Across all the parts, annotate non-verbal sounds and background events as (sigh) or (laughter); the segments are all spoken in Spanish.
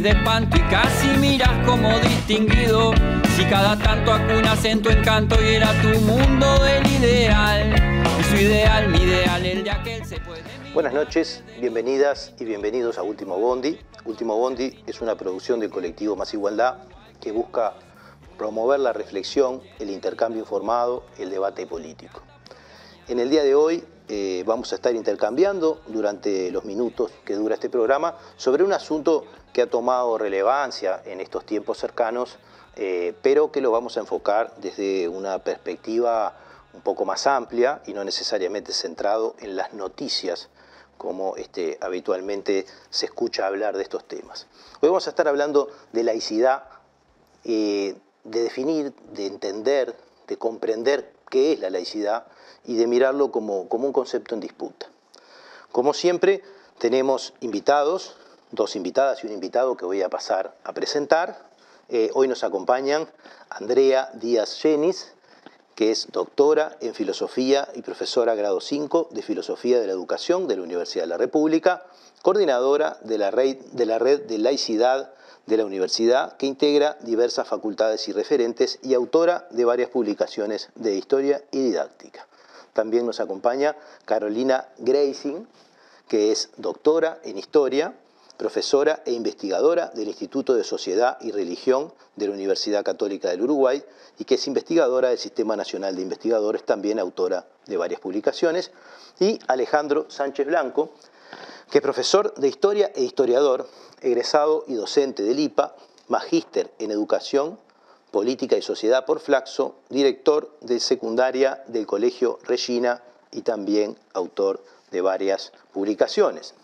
de espanto y casi miras como distinguido. Si cada tanto acunas en tu encanto y era tu mundo del ideal. Su ideal, mi ideal, el de aquel se puede. Buenas noches, bienvenidas y bienvenidos a Último Bondi. Último Bondi es una producción del colectivo Más Igualdad que busca promover la reflexión, el intercambio informado, el debate político. En el día de hoy eh, vamos a estar intercambiando durante los minutos que dura este programa sobre un asunto que ha tomado relevancia en estos tiempos cercanos, eh, pero que lo vamos a enfocar desde una perspectiva un poco más amplia y no necesariamente centrado en las noticias como este, habitualmente se escucha hablar de estos temas. Hoy vamos a estar hablando de laicidad, eh, de definir, de entender, de comprender qué es la laicidad y de mirarlo como, un concepto en disputa. Como siempre, tenemos invitados, dos invitadas y un invitado que voy a pasar a presentar. Eh, hoy nos acompañan Andrea Díaz Genis, que es doctora en Filosofía y profesora grado 5 de Filosofía de la Educación de la Universidad de la República, coordinadora de la red de, la red de laicidad de la universidad, que integra diversas facultades y referentes y autora de varias publicaciones de historia y didáctica. También nos acompaña Carolina Gracing, que es doctora en historia, profesora e investigadora del Instituto de Sociedad y Religión de la Universidad Católica del Uruguay y que es investigadora del Sistema Nacional de Investigadores, también autora de varias publicaciones, y Alejandro Sánchez Blanco, que es profesor de historia e historiador, egresado y docente del IPA, magíster en educación Política y Sociedad por Flaxo, director de secundaria del Colegio Regina y también autor de varias publicaciones.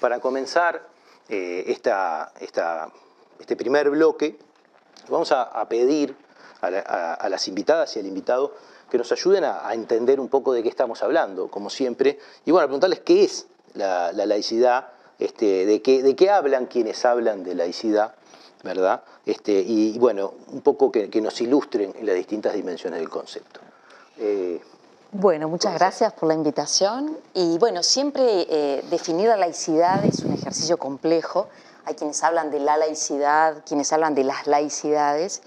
Para comenzar eh, este primer bloque, vamos a, pedir a, las invitadas y al invitado que nos ayuden a, entender un poco de qué estamos hablando, como siempre, y bueno, a preguntarles qué es la, laicidad, este, de, qué, de qué hablan quienes hablan de laicidad ¿verdad? Este, y bueno, un poco que, nos ilustren en las distintas dimensiones del concepto. Eh, bueno, muchas gracias por la invitación. Y bueno, siempre eh, definir la laicidad es un ejercicio complejo. Hay quienes hablan de la laicidad, quienes hablan de las laicidades.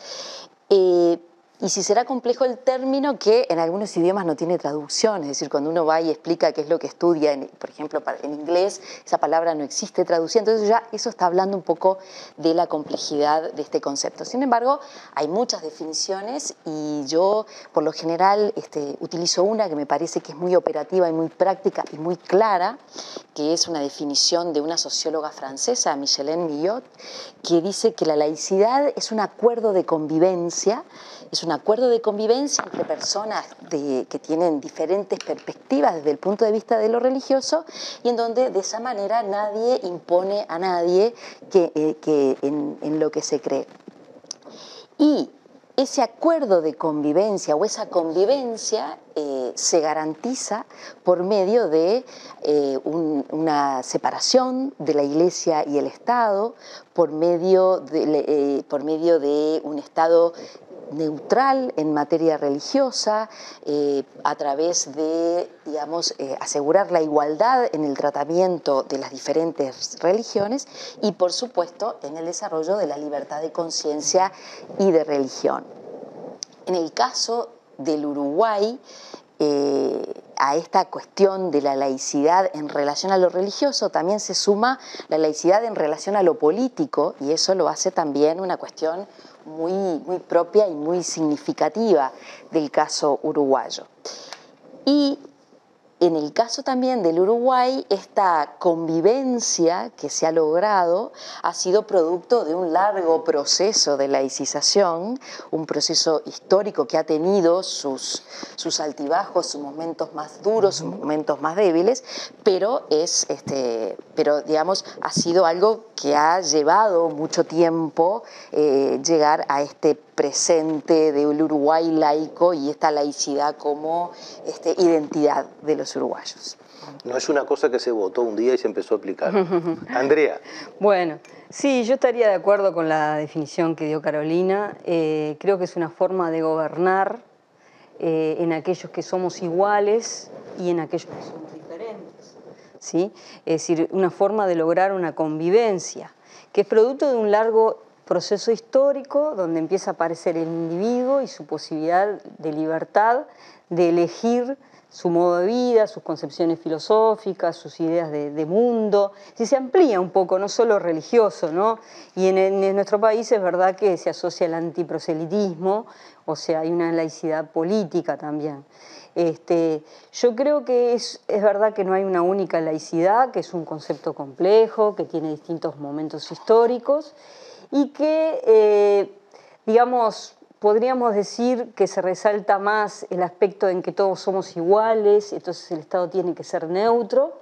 Eh, y si será complejo el término que en algunos idiomas no tiene traducción, es decir, cuando uno va y explica qué es lo que estudia, por ejemplo, en inglés, esa palabra no existe traducida, entonces ya eso está hablando un poco de la complejidad de este concepto. Sin embargo, hay muchas definiciones y yo, por lo general, este, utilizo una que me parece que es muy operativa y muy práctica y muy clara, que es una definición de una socióloga francesa, Michelene Millot, que dice que la laicidad es un acuerdo de convivencia, es un acuerdo de convivencia entre personas que tienen diferentes perspectivas desde el punto de vista de lo religioso y en donde de esa manera nadie impone a nadie que, eh, en, lo que se cree. Y ese acuerdo de convivencia o esa convivencia eh, se garantiza por medio de eh, una separación de la Iglesia y el Estado, por medio de, por medio de un Estado neutral en materia religiosa, eh, a través de, digamos, eh, asegurar la igualdad en el tratamiento de las diferentes religiones y, por supuesto, en el desarrollo de la libertad de conciencia y de religión. En el caso del Uruguay, eh, a esta cuestión de la laicidad en relación a lo religioso también se suma la laicidad en relación a lo político y eso lo hace también una cuestión muy, muy propia y muy significativa del caso uruguayo. Y en el caso también del Uruguay, esta convivencia que se ha logrado ha sido producto de un largo proceso de laicización, un proceso histórico que ha tenido sus, sus altibajos, sus momentos más duros, sus momentos más débiles, pero es este, pero digamos, ha sido algo que ha llevado mucho tiempo eh, llegar a este presente del Uruguay laico y esta laicidad como este, identidad de los uruguayos. No es una cosa que se votó un día y se empezó a aplicar. (laughs) Andrea. Bueno, sí, yo estaría de acuerdo con la definición que dio Carolina. Eh, creo que es una forma de gobernar eh, en aquellos que somos iguales y en aquellos que somos diferentes. ¿sí? Es decir, una forma de lograr una convivencia. que es producto de un largo proceso histórico donde empieza a aparecer el individuo y su posibilidad de libertad de elegir su modo de vida, sus concepciones filosóficas, sus ideas de, mundo, si se amplía un poco, no solo religioso, ¿no? Y en, nuestro país es verdad que se asocia el antiproselitismo, o sea, hay una laicidad política también. Este, yo creo que es, es, verdad que no hay una única laicidad, que es un concepto complejo, que tiene distintos momentos históricos y que, eh, digamos, podríamos decir que se resalta más el aspecto en que todos somos iguales, entonces el Estado tiene que ser neutro,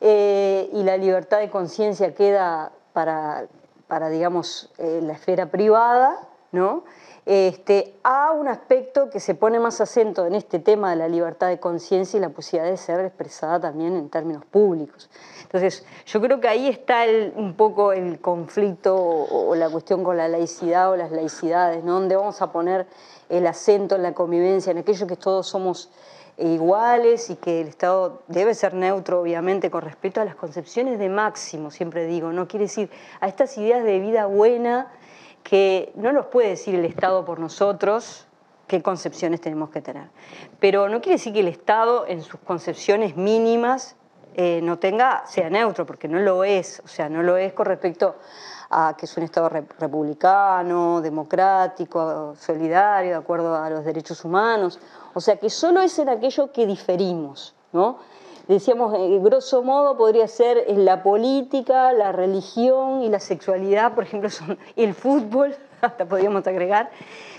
eh, y la libertad de conciencia queda para, para digamos, eh, la esfera privada, ¿no? Este, a un aspecto que se pone más acento en este tema de la libertad de conciencia y la posibilidad de ser expresada también en términos públicos. Entonces, yo creo que ahí está un poco el conflicto o, la cuestión con la laicidad o las laicidades, ¿no? donde vamos a poner el acento en la convivencia, en aquello que todos somos iguales y que el Estado debe ser neutro, obviamente, con respecto a las concepciones de máximo, siempre digo, no quiere decir a estas ideas de vida buena que no nos puede decir el Estado por nosotros qué concepciones tenemos que tener. Pero no quiere decir que el Estado en sus concepciones mínimas eh, no tenga, sea neutro, porque no lo es, o sea, no lo es con respecto a que es un Estado republicano, democrático, solidario, de acuerdo a los derechos humanos, o sea, que solo es en aquello que diferimos, ¿no? Decíamos, eh, grosso modo podría ser la política, la religión y la sexualidad, por ejemplo, son, (laughs) el fútbol, (laughs) hasta podríamos agregar,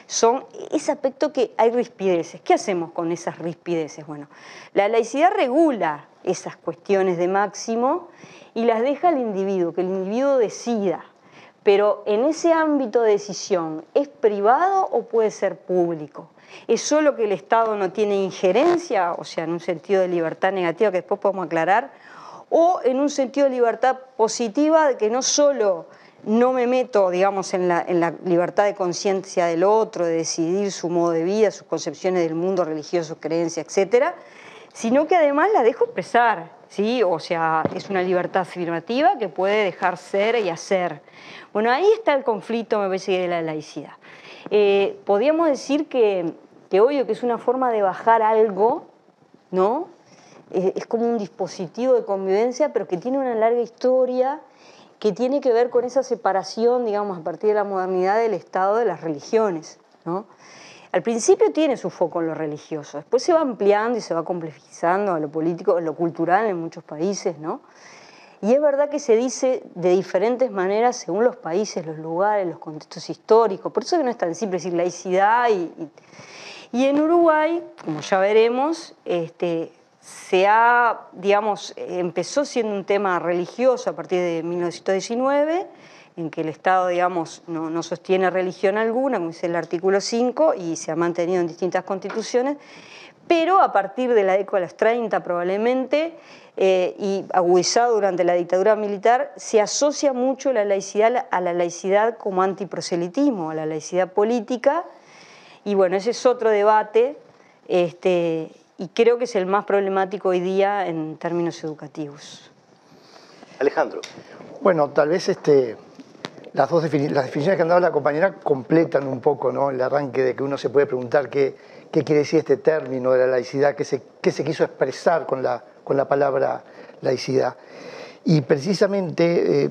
son ese aspecto que hay rispideces. ¿Qué hacemos con esas rispideces? Bueno, la laicidad regula esas cuestiones de máximo y las deja al individuo, que el individuo decida. Pero en ese ámbito de decisión, ¿es privado o puede ser público? ¿Es solo que el Estado no tiene injerencia, o sea, en un sentido de libertad negativa que después podemos aclarar, o en un sentido de libertad positiva de que no solo no me meto, digamos, en la, libertad de conciencia del otro, de decidir su modo de vida, sus concepciones del mundo religioso, creencias, etcétera, sino que además la dejo expresar, ¿sí? O sea, es una libertad afirmativa que puede dejar ser y hacer. Bueno, ahí está el conflicto, me parece, de la laicidad. Eh, podríamos decir que que obvio que es una forma de bajar algo, ¿no? Es, como un dispositivo de convivencia, pero que tiene una larga historia que tiene que ver con esa separación, digamos, a partir de la modernidad del Estado de las religiones, ¿no? Al principio tiene su foco en lo religioso, después se va ampliando y se va complejizando a lo político, a lo cultural en muchos países, ¿no? Y es verdad que se dice de diferentes maneras según los países, los lugares, los contextos históricos. Por eso que no es tan simple decir laicidad y, y en Uruguay, como ya veremos, este, se ha, digamos, empezó siendo un tema religioso a partir de 1919, en que el Estado, digamos, no, sostiene religión alguna, como dice el artículo 5, y se ha mantenido en distintas constituciones, pero a partir de la década de los 30 probablemente, eh, y agudizado durante la dictadura militar, se asocia mucho la laicidad a la laicidad como antiproselitismo, a la laicidad política, y bueno, ese es otro debate este, y creo que es el más problemático hoy día en términos educativos. Alejandro. Bueno, tal vez este, las dos definiciones, las definiciones que han dado la compañera completan un poco ¿no? el arranque de que uno se puede preguntar qué, qué quiere decir este término de la laicidad, qué se, qué se quiso expresar con la, con la palabra laicidad. Y precisamente eh,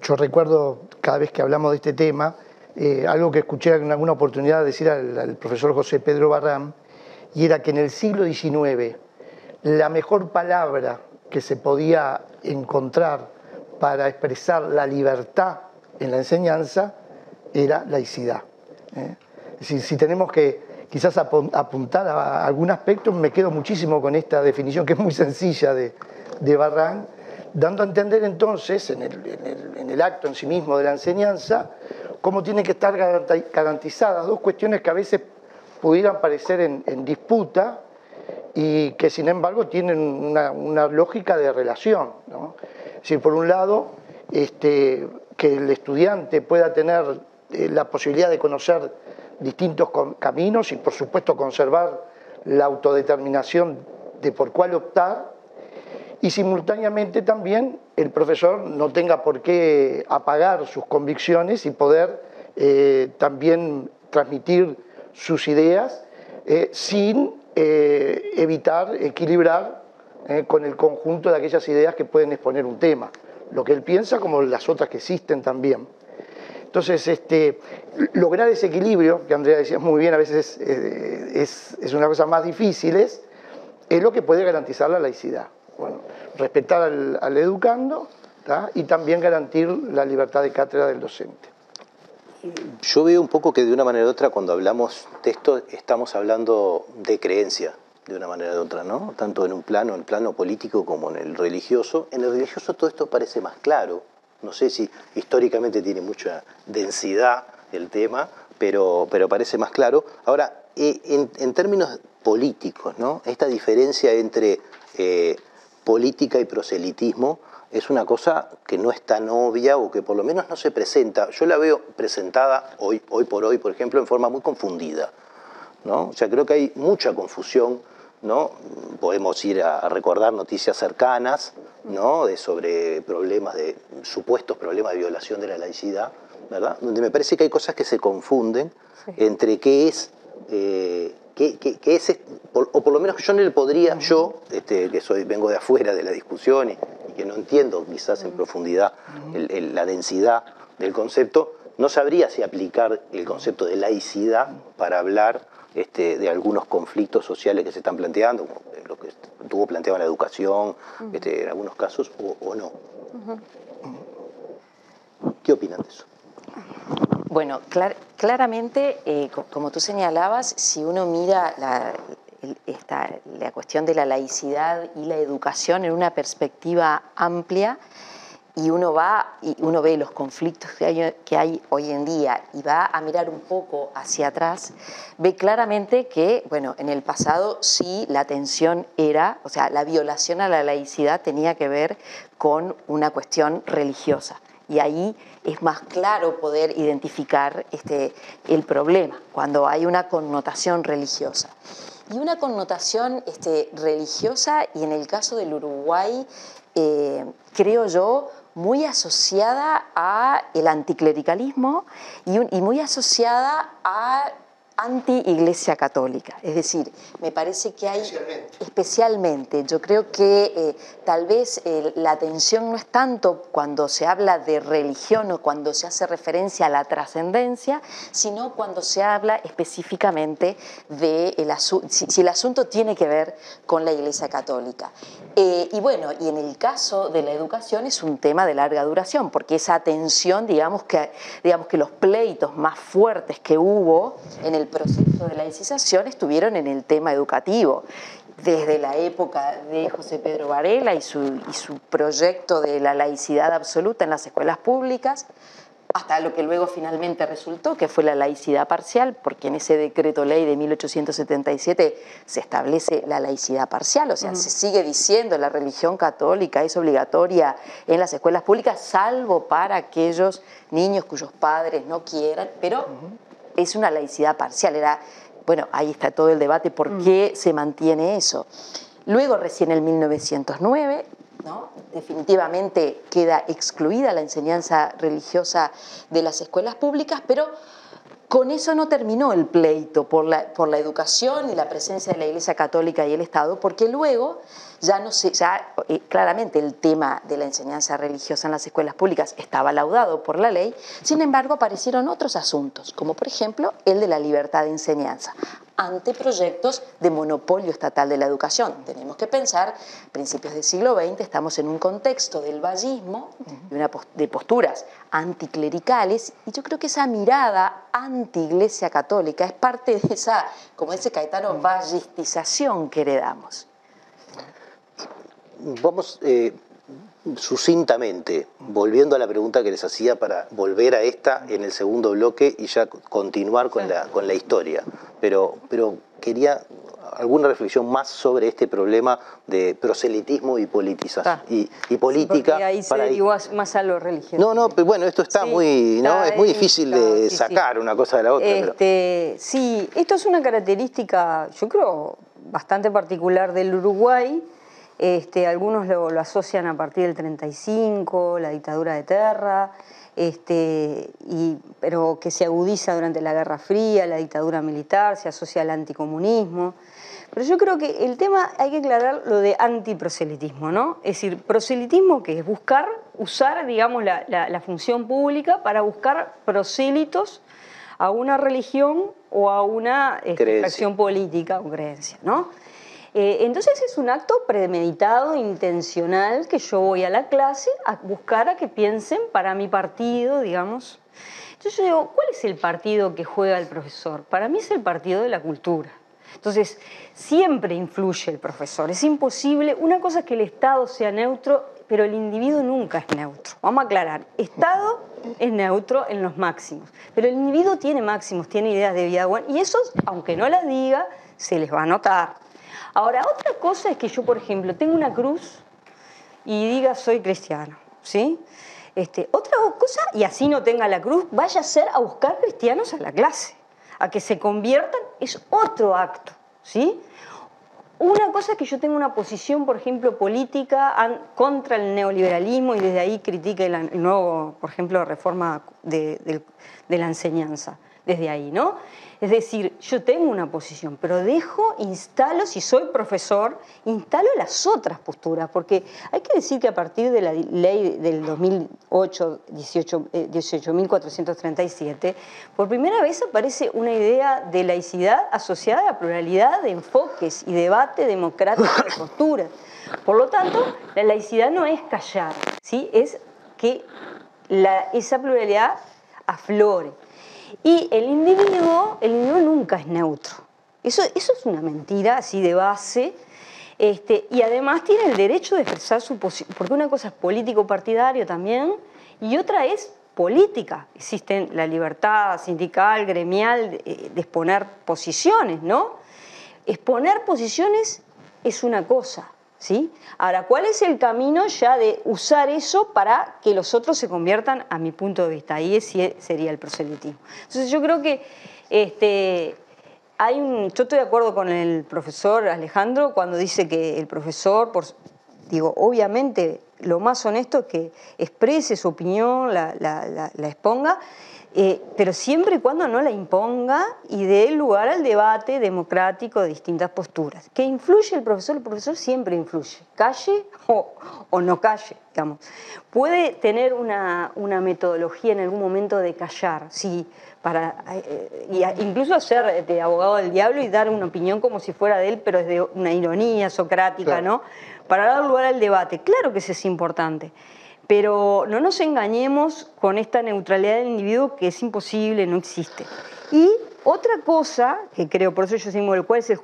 yo recuerdo cada vez que hablamos de este tema, eh, algo que escuché en alguna oportunidad decir al, profesor José Pedro Barram, y era que en el siglo XIX la mejor palabra que se podía encontrar para expresar la libertad en la enseñanza era laicidad. ¿eh? Si, tenemos que quizás apuntar a algún aspecto, me quedo muchísimo con esta definición que es muy sencilla de, de Barran, dando a entender entonces en el acto en sí mismo de la enseñanza cómo tienen que estar garantizadas dos cuestiones que a veces pudieran parecer en, disputa y que sin embargo tienen una, lógica de relación. ¿no? Por un lado, este, que el estudiante pueda tener eh, la posibilidad de conocer distintos caminos y por supuesto conservar la autodeterminación de por cuál optar, y simultáneamente también el profesor no tenga por qué apagar sus convicciones y poder eh, también transmitir sus ideas eh, sin eh, evitar equilibrar con el conjunto de aquellas ideas que pueden exponer un tema, lo que él piensa como las otras que existen también. Entonces, este, lograr ese equilibrio, que Andrea decía muy bien, a veces es, es, una cosa más difícil, es, lo que puede garantizar la laicidad. Bueno, respetar al, educando y también garantir la libertad de cátedra del docente. Yo veo un poco que de una manera u otra cuando hablamos de esto estamos hablando de creencia, de una manera u otra, ¿no? Tanto en un plano, en el plano político como en el religioso. En el religioso todo esto parece más claro. No sé si históricamente tiene mucha densidad el tema, pero, pero parece más claro. Ahora, eh, en, términos políticos, ¿no? Esta diferencia entre eh, política y proselitismo es una cosa que no es tan obvia o que por lo menos no se presenta. Yo la veo presentada hoy, hoy por hoy, por ejemplo, en forma muy confundida. ¿no? O sea, creo que hay mucha confusión. ¿no? Podemos ir a recordar noticias cercanas ¿no? de sobre problemas de supuestos problemas de violación de la laicidad, ¿verdad? Donde me parece que hay cosas que se confunden entre qué es eh, que, es, o por lo menos yo no le podría, yo, este, que soy, vengo de afuera de la discusión y, que no entiendo quizás en profundidad la densidad del concepto, no sabría si aplicar el concepto de laicidad para hablar este, de algunos conflictos sociales que se están planteando, como lo que tuvo planteado en la educación, este, en algunos casos, o, no. ¿Qué opinan de eso? Bueno, claramente, eh, como tú señalabas, si uno mira la, la cuestión de la laicidad y la educación en una perspectiva amplia, y uno va y uno ve los conflictos que hay, que hay, hoy en día y va a mirar un poco hacia atrás, ve claramente que, bueno, en el pasado sí la tensión era, o sea, la violación a la laicidad tenía que ver con una cuestión religiosa y ahí es más claro poder identificar este, el problema, cuando hay una connotación religiosa. Y una connotación este, religiosa, y en el caso del Uruguay, eh, creo yo, muy asociada a el anticlericalismo y, y muy asociada a anti-iglesia católica. Es decir, me parece que hay especialmente, yo creo que eh, tal vez eh, la atención no es tanto cuando se habla de religión o cuando se hace referencia a la trascendencia, sino cuando se habla específicamente de el si, si, el asunto tiene que ver con la iglesia católica. Eh, y bueno, y en el caso de la educación es un tema de larga duración, porque esa atención, digamos que, digamos que los pleitos más fuertes que hubo en el proceso de la laicización estuvieron en el tema educativo. Desde la época de José Pedro Varela y su, y su proyecto de la laicidad absoluta en las escuelas públicas, hasta lo que luego finalmente resultó, que fue la laicidad parcial, porque en ese decreto ley de 1877 se establece la laicidad parcial, o sea, se sigue diciendo la religión católica es obligatoria en las escuelas públicas, salvo para aquellos niños cuyos padres no quieran, pero es una laicidad parcial. Era, bueno, ahí está todo el debate por mm. qué se mantiene eso. Luego, recién en 1909, ¿no? definitivamente queda excluida la enseñanza religiosa de las escuelas públicas, pero con eso no terminó el pleito por la, por la educación y la presencia de la Iglesia Católica y el Estado, porque luego ya no sé, ya eh, claramente el tema de la enseñanza religiosa en las escuelas públicas estaba laudado por la ley, sin embargo aparecieron otros asuntos, como por ejemplo el de la libertad de enseñanza, ante proyectos de monopolio estatal de la educación. Tenemos que pensar, principios del siglo XX, estamos en un contexto del vallismo, de, una, de posturas anticlericales, y yo creo que esa mirada anti-iglesia católica es parte de esa, como ese Caetano, vallistización que heredamos. Vamos eh, sucintamente, volviendo a la pregunta que les hacía para volver a esta en el segundo bloque y ya continuar con, la, con la historia. Pero, pero quería alguna reflexión más sobre este problema de proselitismo y politización y, y, política. ahí se más a lo religioso. No, no, pero bueno, esto está muy, ¿no? es muy difícil de sacar una cosa de la otra. Este, Sí, esto es una característica, yo creo, bastante particular del Uruguay Este, algunos lo, asocian a partir del 35, la dictadura de Terra, este, y, pero que se agudiza durante la Guerra Fría, la dictadura militar, se asocia al anticomunismo. Pero yo creo que el tema hay que aclarar lo de antiproselitismo, ¿no? Es decir, proselitismo que es buscar, usar, digamos, la, función pública para buscar prosélitos a una religión o a una este, política o creencia, ¿no? Eh, entonces es un acto premeditado, intencional, que yo voy a la clase a buscar a que piensen para mi partido, digamos. Entonces yo digo, ¿cuál es el partido que juega el profesor? Para mí es el partido de la cultura. Entonces, siempre influye el profesor. Es imposible, una cosa es que el Estado sea neutro, pero el individuo nunca es neutro. Vamos a aclarar, Estado es neutro en los máximos, pero el individuo tiene máximos, tiene ideas de vida buena, y eso, aunque no las diga, se les va a notar. Ahora, otra cosa es que yo, por ejemplo, tengo una cruz y diga soy cristiano, ¿sí? Este, otra cosa, y así no tenga la cruz, vaya a ser a buscar cristianos a la clase a que se conviertan, es otro acto, ¿sí? Una cosa es que yo tengo una posición, por ejemplo, política contra el neoliberalismo y desde ahí critique el nuevo, por ejemplo, reforma de la enseñanza, desde ahí, ¿no? Es decir, yo tengo una posición, pero dejo, instalo, si soy profesor, instalo las otras posturas, porque hay que decir que a partir de la ley del 2008, 18.437, eh, por primera vez aparece una idea de laicidad asociada a pluralidad de enfoques y debate democrático de posturas. Por lo tanto, la laicidad no es callar, ¿sí? es que esa pluralidad aflore. Y el individuo, el individuo nunca es neutro. Eso, eso es una mentira así de base. Este, y además tiene el derecho de expresar su posición, porque una cosa es político partidario también, y otra es política. Existe la libertad sindical, gremial, de exponer posiciones, ¿no? Exponer posiciones es una cosa, Ahora, ¿cuál es el camino ya de usar eso para que los otros se conviertan, a mi punto de vista? Ahí sería el proselitismo. Entonces yo creo que este, hay un, yo estoy de acuerdo con el profesor Alejandro cuando dice que el profesor, digo, obviamente lo más honesto es que exprese su opinión, la exponga, eh, pero siempre y cuando no la imponga y dé lugar al debate democrático de distintas posturas. ¿Qué influye el profesor? El profesor siempre influye, calle o, no calle, digamos. Puede tener una, metodología en algún momento de callar, sí, para, eh, incluso ser de abogado del diablo y dar una opinión como si fuera de él, pero es de una ironía socrática, ¿no? Para dar lugar al debate. Claro que eso es importante. Pero no nos engañemos con esta neutralidad del individuo que es imposible, no existe. Y otra cosa que creo, por eso yo digo, ¿cuál es el,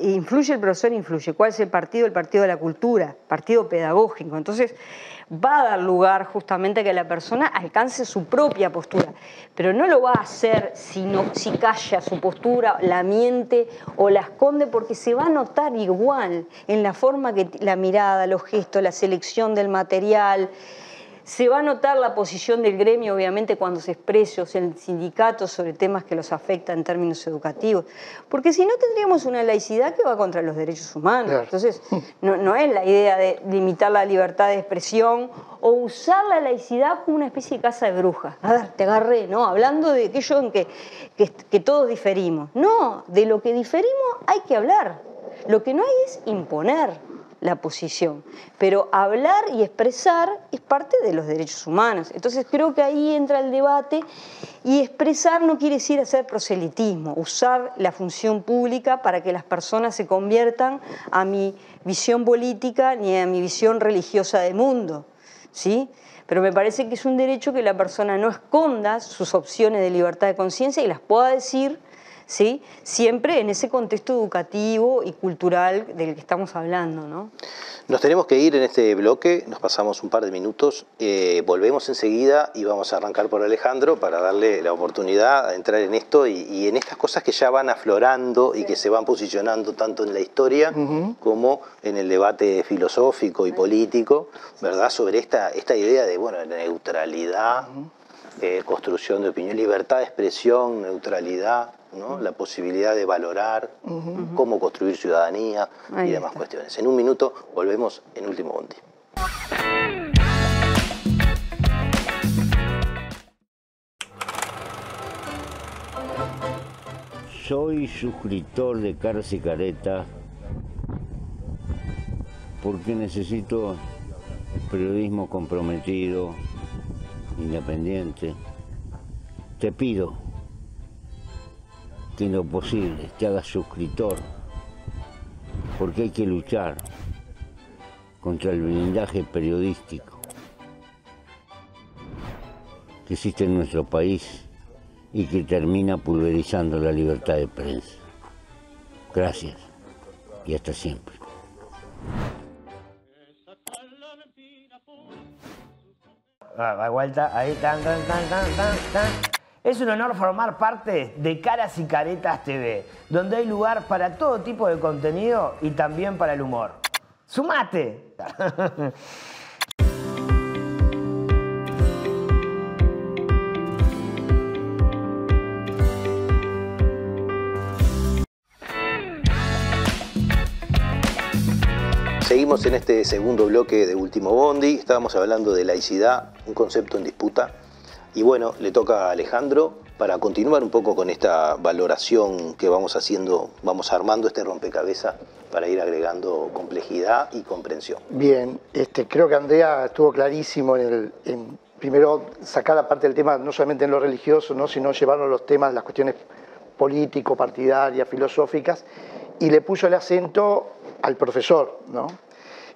influye el profesor? Influye. ¿Cuál es el partido? El partido de la cultura, partido pedagógico. Entonces, va a dar lugar justamente a que la persona alcance su propia postura, pero no lo va a hacer si, no, si calla su postura, la miente o la esconde, porque se va a notar igual en la forma que la mirada, los gestos, la selección del material. Se va a notar la posición del gremio, obviamente, cuando se exprese el sindicato sobre temas que los afectan en términos educativos, porque si no tendríamos una laicidad que va contra los derechos humanos. Entonces, no, es la idea de limitar la libertad de expresión o usar la laicidad como una especie de casa de brujas. A ver, te agarré, ¿no? Hablando de aquello en que, que todos diferimos. No, de lo que diferimos hay que hablar. Lo que no hay es imponer la posición. Pero hablar y expresar es parte de los derechos humanos. Entonces creo que ahí entra el debate y expresar no quiere decir hacer proselitismo, usar la función pública para que las personas se conviertan a mi visión política ni a mi visión religiosa del mundo. ¿sí? Pero me parece que es un derecho que la persona no esconda sus opciones de libertad de conciencia y las pueda decir ¿sí? siempre en ese contexto educativo y cultural del que estamos hablando. ¿no? Nos tenemos que ir en este bloque, nos pasamos un par de minutos, eh, volvemos enseguida y vamos a arrancar por Alejandro para darle la oportunidad de entrar en esto y, en estas cosas que ya van aflorando y que se van posicionando tanto en la historia como en el debate filosófico y político, ¿verdad? Sobre esta, esta idea de bueno, neutralidad, eh, construcción de opinión, libertad de expresión, neutralidad, la posibilidad de valorar cómo construir ciudadanía y demás cuestiones. En un minuto volvemos en Último Bondi. Soy suscriptor de Caras y Careta porque necesito periodismo comprometido, independiente. Te pido que en lo posible te hagas suscriptor, porque hay que luchar contra el blindaje periodístico que existe en nuestro país y que termina pulverizando la libertad de prensa. Gracias y hasta siempre. Es un honor formar parte de Caras y Caretas TV, donde hay lugar para todo tipo de contenido y también para el humor. ¡Sumate! (laughs) Seguimos en este segundo bloque de Último Bondi. Estábamos hablando de laicidad, un concepto en disputa. Y bueno, le toca a Alejandro para continuar un poco con esta valoración que vamos haciendo, vamos armando este rompecabezas para ir agregando complejidad y comprensión. Bien, este, creo que Andrea estuvo clarísimo en, el, primero sacar la parte del tema no solamente en lo religioso, ¿no? sino llevarnos los temas, las cuestiones político, partidarias, filosóficas, y le puso el acento al profesor, ¿no?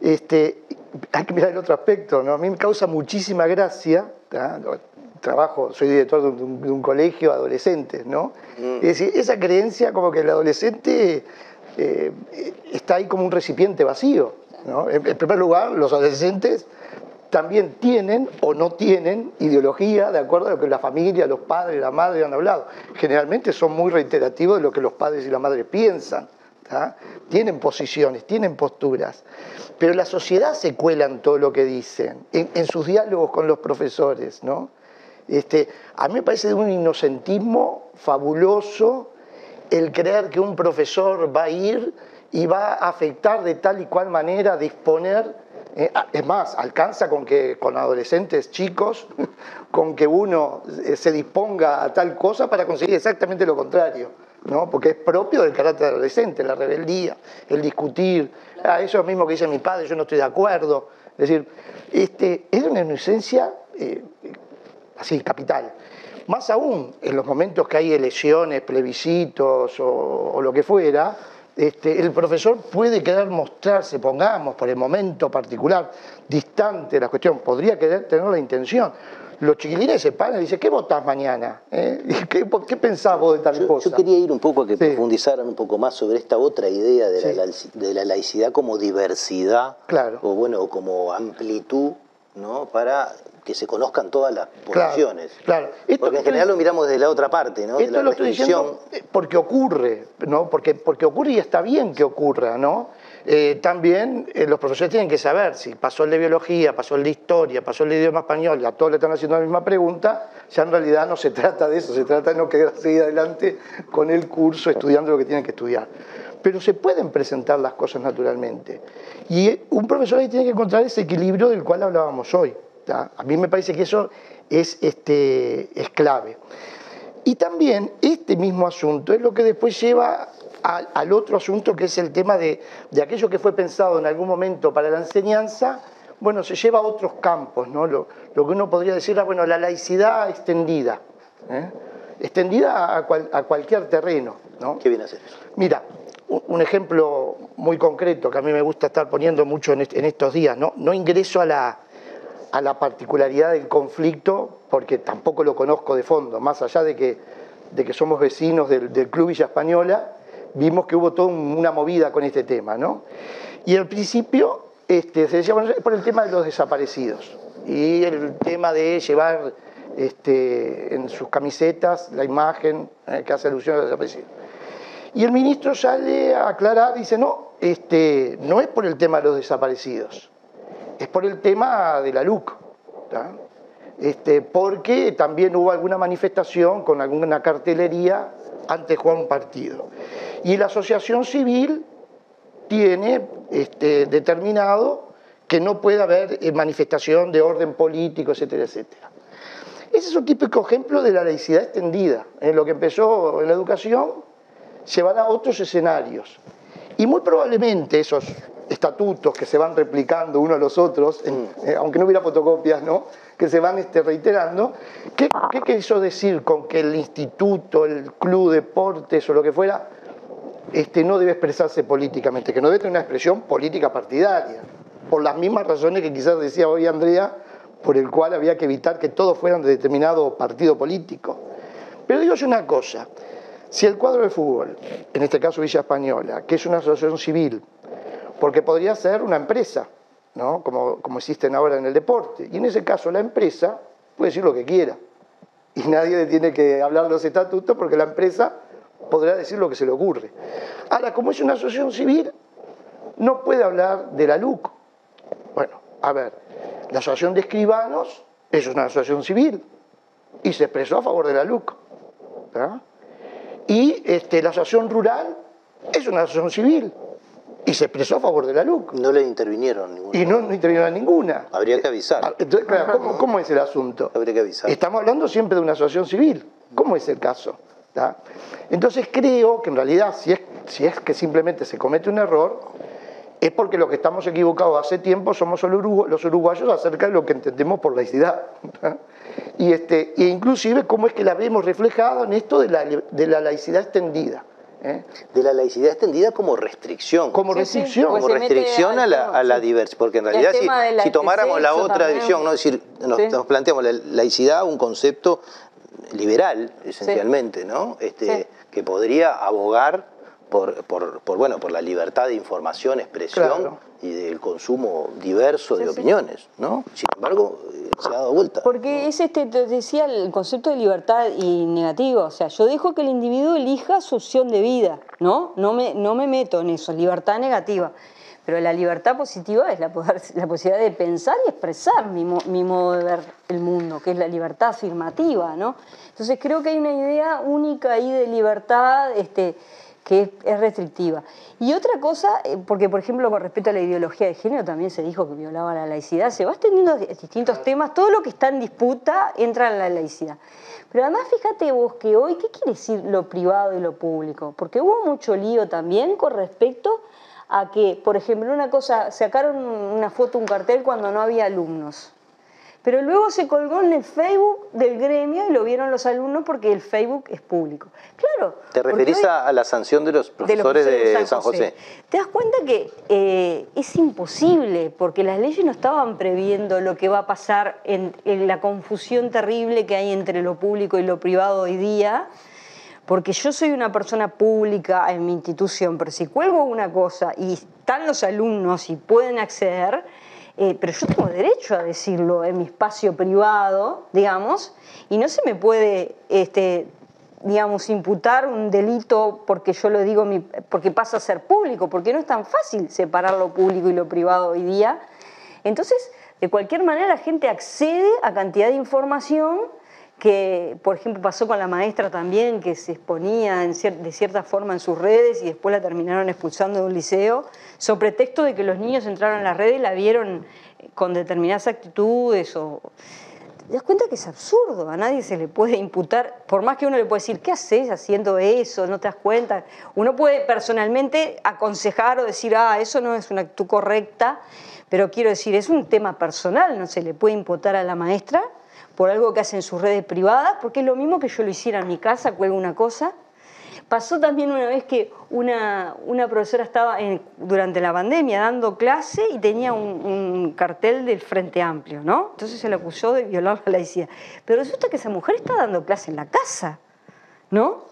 Este, hay que mirar el otro aspecto, ¿no? A mí me causa muchísima gracia, trabajo, soy director de un, colegio de adolescentes, ¿no? Mm. Es decir, esa creencia como que el adolescente eh, está ahí como un recipiente vacío, ¿no? En, primer lugar, los adolescentes también tienen o no tienen ideología de acuerdo a lo que la familia, los padres, la madre han hablado. Generalmente son muy reiterativos de lo que los padres y la madre piensan. Tienen posiciones, tienen posturas, pero la sociedad se cuela en todo lo que dicen, en, sus diálogos con los profesores, ¿no? Este, a mí me parece de un inocentismo fabuloso el creer que un profesor va a ir y va a afectar de tal y cual manera, disponer, eh, es más, alcanza con que con adolescentes chicos, (laughs) con que uno eh, se disponga a tal cosa para conseguir exactamente lo contrario. ¿no? porque es propio del carácter adolescente, la rebeldía, el discutir, ah, eso mismo que dice mi padre, yo no estoy de acuerdo. Es decir, este, es una inocencia eh, así, capital. Más aún en los momentos que hay elecciones, plebiscitos o, lo que fuera, este, el profesor puede querer mostrarse, pongamos, por el momento particular, distante de la cuestión, podría querer tener la intención, los chiquilines se paran y dicen, ¿qué votás mañana? ¿Eh? (laughs) ¿Qué, ¿Qué, pensás vos de tal cosa? Yo quería ir un poco a que profundizaran un poco más sobre esta otra idea de, la, de la laicidad como diversidad, claro. o bueno, como amplitud, ¿no? Para que se conozcan todas las posiciones. Claro, porque en general lo miramos desde la otra parte, ¿no? Esto lo estoy diciendo porque ocurre, ¿no? Porque, porque ocurre y está bien que ocurra, ¿no? Eh, también eh, los profesores tienen que saber si pasó el de biología, pasó el de historia, pasó el de idioma español, y a todos le están haciendo la misma pregunta, ya en realidad no se (laughs) trata de eso, se trata de no querer seguir adelante con el curso estudiando lo que tienen que estudiar. Pero se pueden presentar las cosas naturalmente. Y un profesor ahí tiene que encontrar ese equilibrio del cual hablábamos hoy. A mí me parece que eso es, este, es clave. Y también este mismo asunto es lo que después lleva al, otro asunto que es el tema de, aquello que fue pensado en algún momento para la enseñanza, bueno, se lleva a otros campos, ¿no? Lo, que uno podría decir, ah, bueno, la laicidad extendida, ¿eh? extendida a, cualquier terreno, ¿no? ¿Qué viene a ser eso? Mira, un ejemplo muy concreto que a mí me gusta estar poniendo mucho en, estos días, ¿no? No ingreso a la, a la particularidad del conflicto porque tampoco lo conozco de fondo, más allá de que, de que somos vecinos del, Club Villa Española, vimos que hubo toda una movida con este tema, ¿no? Y al principio este, se decía, bueno, por el tema de los desaparecidos y el tema de llevar este, en sus camisetas la imagen eh, que hace alusión a los desaparecidos. Y el ministro sale a aclarar, dice, no, este, no es por el tema de los desaparecidos, es por el tema de la LUC, este, porque también hubo alguna manifestación con alguna cartelería antes de un partido. Y la asociación civil tiene este, determinado que no puede haber eh, manifestación de orden político, etcétera, etcétera. Ese es un típico ejemplo de la laicidad extendida. En lo que empezó en la educación se van a otros escenarios. Y muy probablemente esos estatutos que se van replicando uno a los otros, eh, aunque no hubiera fotocopias, ¿no? que se van este, reiterando, ¿qué, ¿qué quiso decir con que el instituto, el club, deportes o lo que fuera, este, no debe expresarse políticamente, que no debe tener una expresión política partidaria? por las mismas razones que quizás decía hoy Andrea, por el cual había que evitar que todos fueran de determinado partido político. Pero digo una cosa, si el cuadro de fútbol, en este caso Villa Española, que es una asociación civil, porque podría ser una empresa, ¿no? como, como existen ahora en el deporte, y en ese caso la empresa puede decir lo que quiera, y nadie tiene que hablar los estatutos porque la empresa podrá decir lo que se le ocurre. Ahora, como es una asociación civil, no puede hablar de la LUC, bueno, a ver, la Asociación de Escribanos es una asociación civil y se expresó a favor de la LUC. Y este, la Asociación Rural es una asociación civil y se expresó a favor de la LUC. No le intervinieron ninguna. Y no, no intervinieron ninguna. Habría que avisar. Ah, entonces, claro, ¿cómo, es el asunto? Habría que avisar. Estamos hablando siempre de una asociación civil. ¿Cómo es el caso? Entonces creo que en realidad, si es, si es que simplemente se comete un error, es porque lo que estamos equivocados hace tiempo somos los uruguayos acerca de lo que entendemos por laicidad. Y este, e inclusive cómo es que la vemos reflejada en esto de la, de la laicidad extendida. ¿Eh? De la laicidad extendida como restricción. Como restricción. Como pues restricción a la, a la diversidad. Porque en realidad si, tomáramos la otra división, ¿no? decir, nos, planteamos la laicidad un concepto liberal, esencialmente, ¿no? Este, que podría abogar por, por, por, bueno, por la libertad de información, expresión y del consumo diverso de opiniones, ¿no? Sin embargo, se ha dado vuelta. Porque es este, te decía, el concepto de libertad y negativo, o sea, yo dejo que el individuo elija su opción de vida, ¿no? No me, no me meto en eso, libertad negativa. Pero la libertad positiva es la, (laughs) la posibilidad de pensar y expresar mi, mi, modo de ver el mundo, que es la libertad afirmativa, ¿no? Entonces creo que hay una idea única ahí de libertad, este, que es, restrictiva. Y otra cosa, eh, porque por ejemplo con respecto a la ideología de género también se dijo que violaba la laicidad, se va extendiendo distintos temas, todo lo que está en disputa entra en la laicidad. Pero además fíjate vos que hoy, ¿qué quiere decir lo privado y lo público? Porque hubo mucho lío también con respecto a que, por ejemplo, una cosa, sacaron una foto, un cartel cuando no había alumnos. Pero luego se colgó en el Facebook del gremio y lo vieron los alumnos porque el Facebook es público. Claro. ¿Te referís a la sanción de los profesores de, San, José. Te das cuenta que eh, es imposible porque las leyes no estaban previendo lo que va a pasar en, la confusión terrible que hay entre lo público y lo privado hoy día porque yo soy una persona pública en mi institución, pero si cuelgo una cosa y están los alumnos y pueden acceder, eh, pero yo tengo derecho a decirlo en mi espacio privado, digamos, y no se me puede, este, digamos, imputar un delito porque yo lo digo, porque pasa a ser público, porque no es tan fácil separar lo público y lo privado hoy día. Entonces, de cualquier manera, la gente accede a cantidad de información que, por ejemplo, pasó con la maestra también, que se exponía de cierta forma en sus redes y después la terminaron expulsando de un liceo, sobre pretexto de que los niños entraron en las redes y la vieron con determinadas actitudes o... ¿Te das cuenta que es absurdo? A nadie se le puede imputar, por más que uno le pueda decir, ¿qué haces haciendo eso? ¿No te das cuenta? Uno puede personalmente aconsejar o decir, ah, eso no es una actitud correcta, pero quiero decir, es un tema personal, no se le puede imputar a la maestra por algo que hace en sus redes privadas, porque es lo mismo que yo lo hiciera en mi casa, cuelgo una cosa. Pasó también una vez que una, una profesora estaba durante la pandemia dando clase y tenía un, cartel del Frente Amplio, ¿no? Entonces se le acusó de violar la laicidad. Pero resulta que esa mujer está dando clase en la casa, ¿no?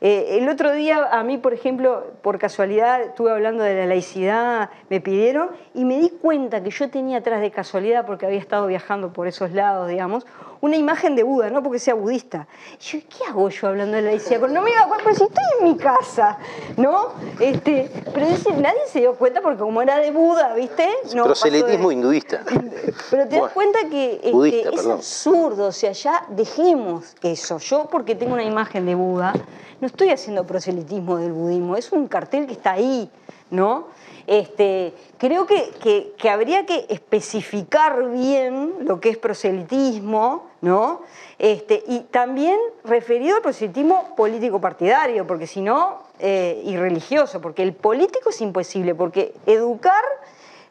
Eh, el otro día a mí, por ejemplo, por casualidad, estuve hablando de la laicidad, me pidieron y me di cuenta que yo tenía atrás de casualidad, porque había estado viajando por esos lados, digamos, una imagen de Buda, no porque sea budista. Y yo, ¿qué hago yo hablando de la laicidad? no me iba a si estoy en mi casa, ¿no? Este, pero nadie se dio cuenta porque como era de Buda, ¿viste? No, Proselitismo hinduista. (laughs) Pero te das cuenta que este, es absurdo, o sea, ya dejemos eso. Yo porque tengo una imagen de Buda, no estoy haciendo proselitismo del budismo, es un cartel que está ahí, ¿no? Este, creo que, habría que especificar bien lo que es proselitismo, ¿no? Este, y también referido al proselitismo político partidario, porque si no, eh, y religioso, porque el político es imposible, porque educar,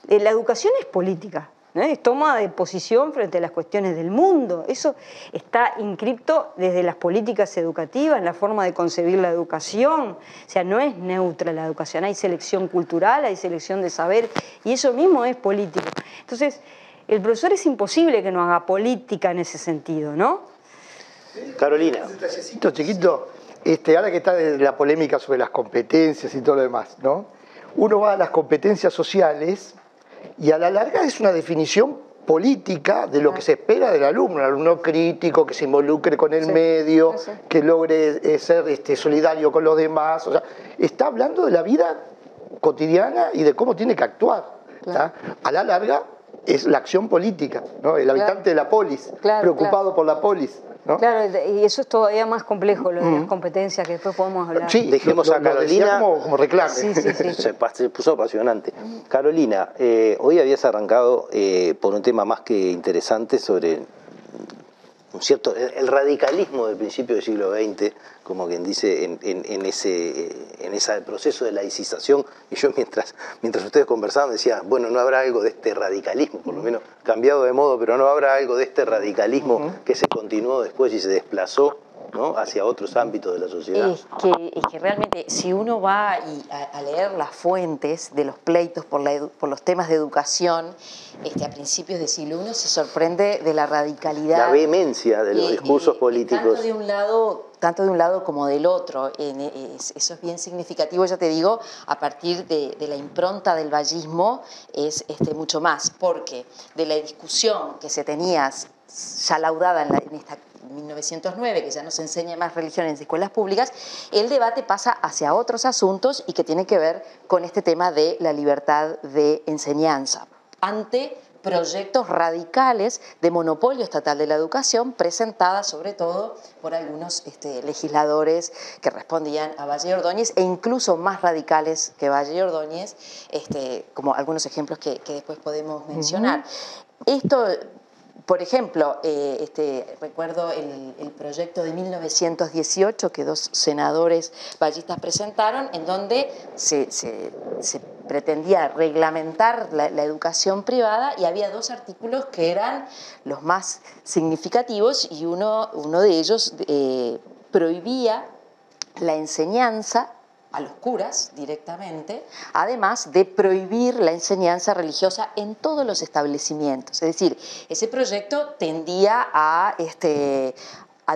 eh, la educación es política, es toma de posición frente a las cuestiones del mundo. Eso está inscripto desde las políticas educativas, en la forma de concebir la educación. O sea, no es neutra la educación, hay selección cultural, hay selección de saber, y eso mismo es político. Entonces, el profesor es imposible que no haga política en ese sentido, ¿no? Carolina. Un chiquito, este, ahora que está la polémica sobre las competencias y todo lo demás, ¿no? Uno va a las competencias sociales y a la larga es una definición política de lo que se espera del alumno, un alumno crítico, que se involucre con el medio, que logre eh, ser este, solidario con los demás. O sea, está hablando de la vida cotidiana y de cómo tiene que actuar. A la larga es la acción política, ¿no? el habitante de la polis, preocupado por la polis. Claro, y eso es todavía más complejo, lo de las competencias que después podemos hablar. Sí, dejemos a Carolina. como, reclame. (laughs) se, puso apasionante. Carolina, eh, hoy habías arrancado eh, por un tema más que interesante sobre cierto, el radicalismo del principio del siglo XX, como quien dice, en, ese, en ese proceso de laicización. (laughs) Y yo mientras, mientras ustedes conversaban decía, bueno, no habrá algo de este radicalismo, por lo menos cambiado de modo, pero no habrá algo de este radicalismo que se continuó después y se desplazó hacia otros ámbitos de la sociedad. Es que, es que realmente si uno va a, leer las fuentes de los pleitos por, por los temas de educación este, a principios del siglo I, se sorprende de la radicalidad. La vehemencia de los discursos políticos. Tanto de un lado tanto de un lado como del otro. eso es bien significativo, ya te digo, a partir de, la impronta del vallismo es este, mucho más, porque de la discusión que se tenía ya laudada en, en esta 1909, que ya no se enseña más religión en las escuelas públicas, el debate pasa hacia otros asuntos y que tiene que ver con este tema de la libertad de enseñanza. Ante proyectos radicales de monopolio estatal de la educación, presentadas sobre todo por algunos este, legisladores que respondían a Valle Ordóñez e incluso más radicales que Valle Ordóñez, este, como algunos ejemplos que, después podemos mencionar. Esto por ejemplo, eh, este, recuerdo el, proyecto de 1918 que dos senadores vallistas presentaron, en donde se, pretendía reglamentar la, educación privada y había dos artículos que eran los más significativos y uno, uno de ellos eh, prohibía la enseñanza a los curas directamente, además de prohibir la enseñanza religiosa en todos los establecimientos. Es decir, ese proyecto tendía a, este,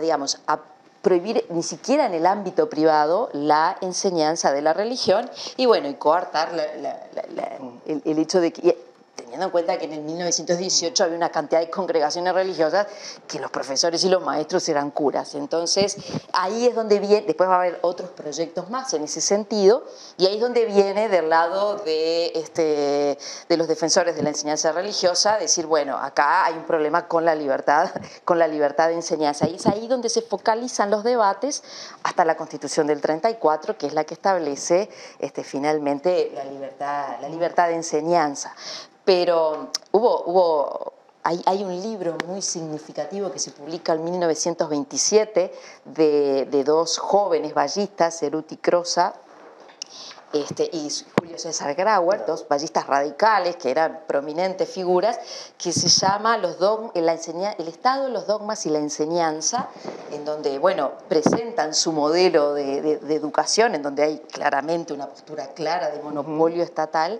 digamos, a prohibir ni siquiera en el ámbito privado la enseñanza de la religión y bueno, y coartar el, hecho de que teniendo en cuenta que en el 1918 había una cantidad de congregaciones religiosas que los profesores y los maestros eran curas. Entonces, ahí es donde viene, después va a haber otros proyectos más en ese sentido, y ahí es donde viene del lado de, este, de los defensores de la enseñanza religiosa, decir, bueno, acá hay un problema con la libertad, (laughs) con la libertad de enseñanza. Y es ahí donde se focalizan los debates hasta la Constitución del 34, que es la que establece este, finalmente la libertad, la libertad de enseñanza. Pero hubo, hubo hay, un libro muy significativo que se publica en 1927 de, dos jóvenes ballistas, Ceruti Crosa este, y Julio César Grauer, dos ballistas radicales que eran prominentes figuras, que se llama los el, el Estado, los dogmas y la enseñanza, en donde bueno, presentan su modelo de, de educación, en donde hay claramente una postura clara de monopolio estatal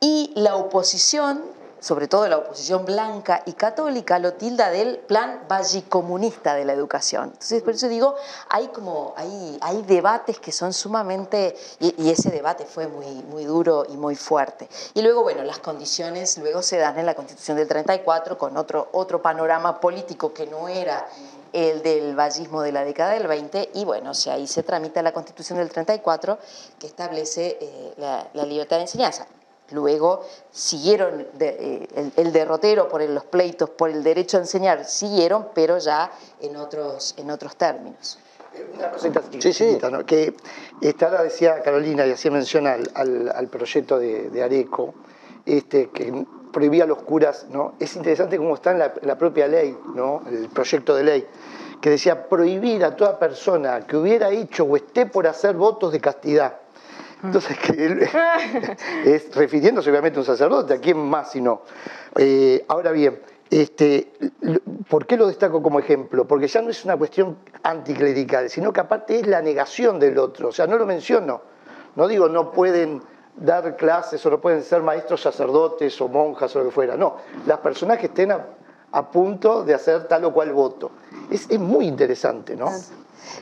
y la oposición, sobre todo la oposición blanca y católica, lo tilda del plan vallicomunista de la educación. Entonces, por eso digo, hay como, hay, hay debates que son sumamente, y, ese debate fue muy, muy duro y muy fuerte. Y luego, bueno, las condiciones luego se dan en la Constitución del 34 con otro, otro panorama político que no era el del vallismo de la década del 20, y bueno, o sea, ahí se tramita la Constitución del 34 que establece eh, la, la libertad de enseñanza. Luego siguieron eh, el, derrotero por los pleitos, por el derecho a enseñar, siguieron, pero ya en otros, en otros términos. Una cosita sí, sí. ¿no? que esta ahora decía Carolina y hacía mención al, al, proyecto de, de, Areco, este, que prohibía a los curas, ¿no? Es interesante cómo está en la, la, propia ley, ¿no? El proyecto de ley, que decía prohibir a toda persona que hubiera hecho o esté por hacer votos de castidad. Entonces, que (laughs) es refiriéndose obviamente a un sacerdote, ¿a quién más si no? Eh, ahora bien, este, ¿Por qué lo destaco como ejemplo? Porque ya no es una cuestión anticlerical, sino que aparte es la negación del otro. O sea, no lo menciono. No digo no pueden dar clases o no pueden ser maestros sacerdotes o monjas o lo que fuera. No, las personas que estén a, punto de hacer tal o cual voto. Es, es muy interesante, ¿no?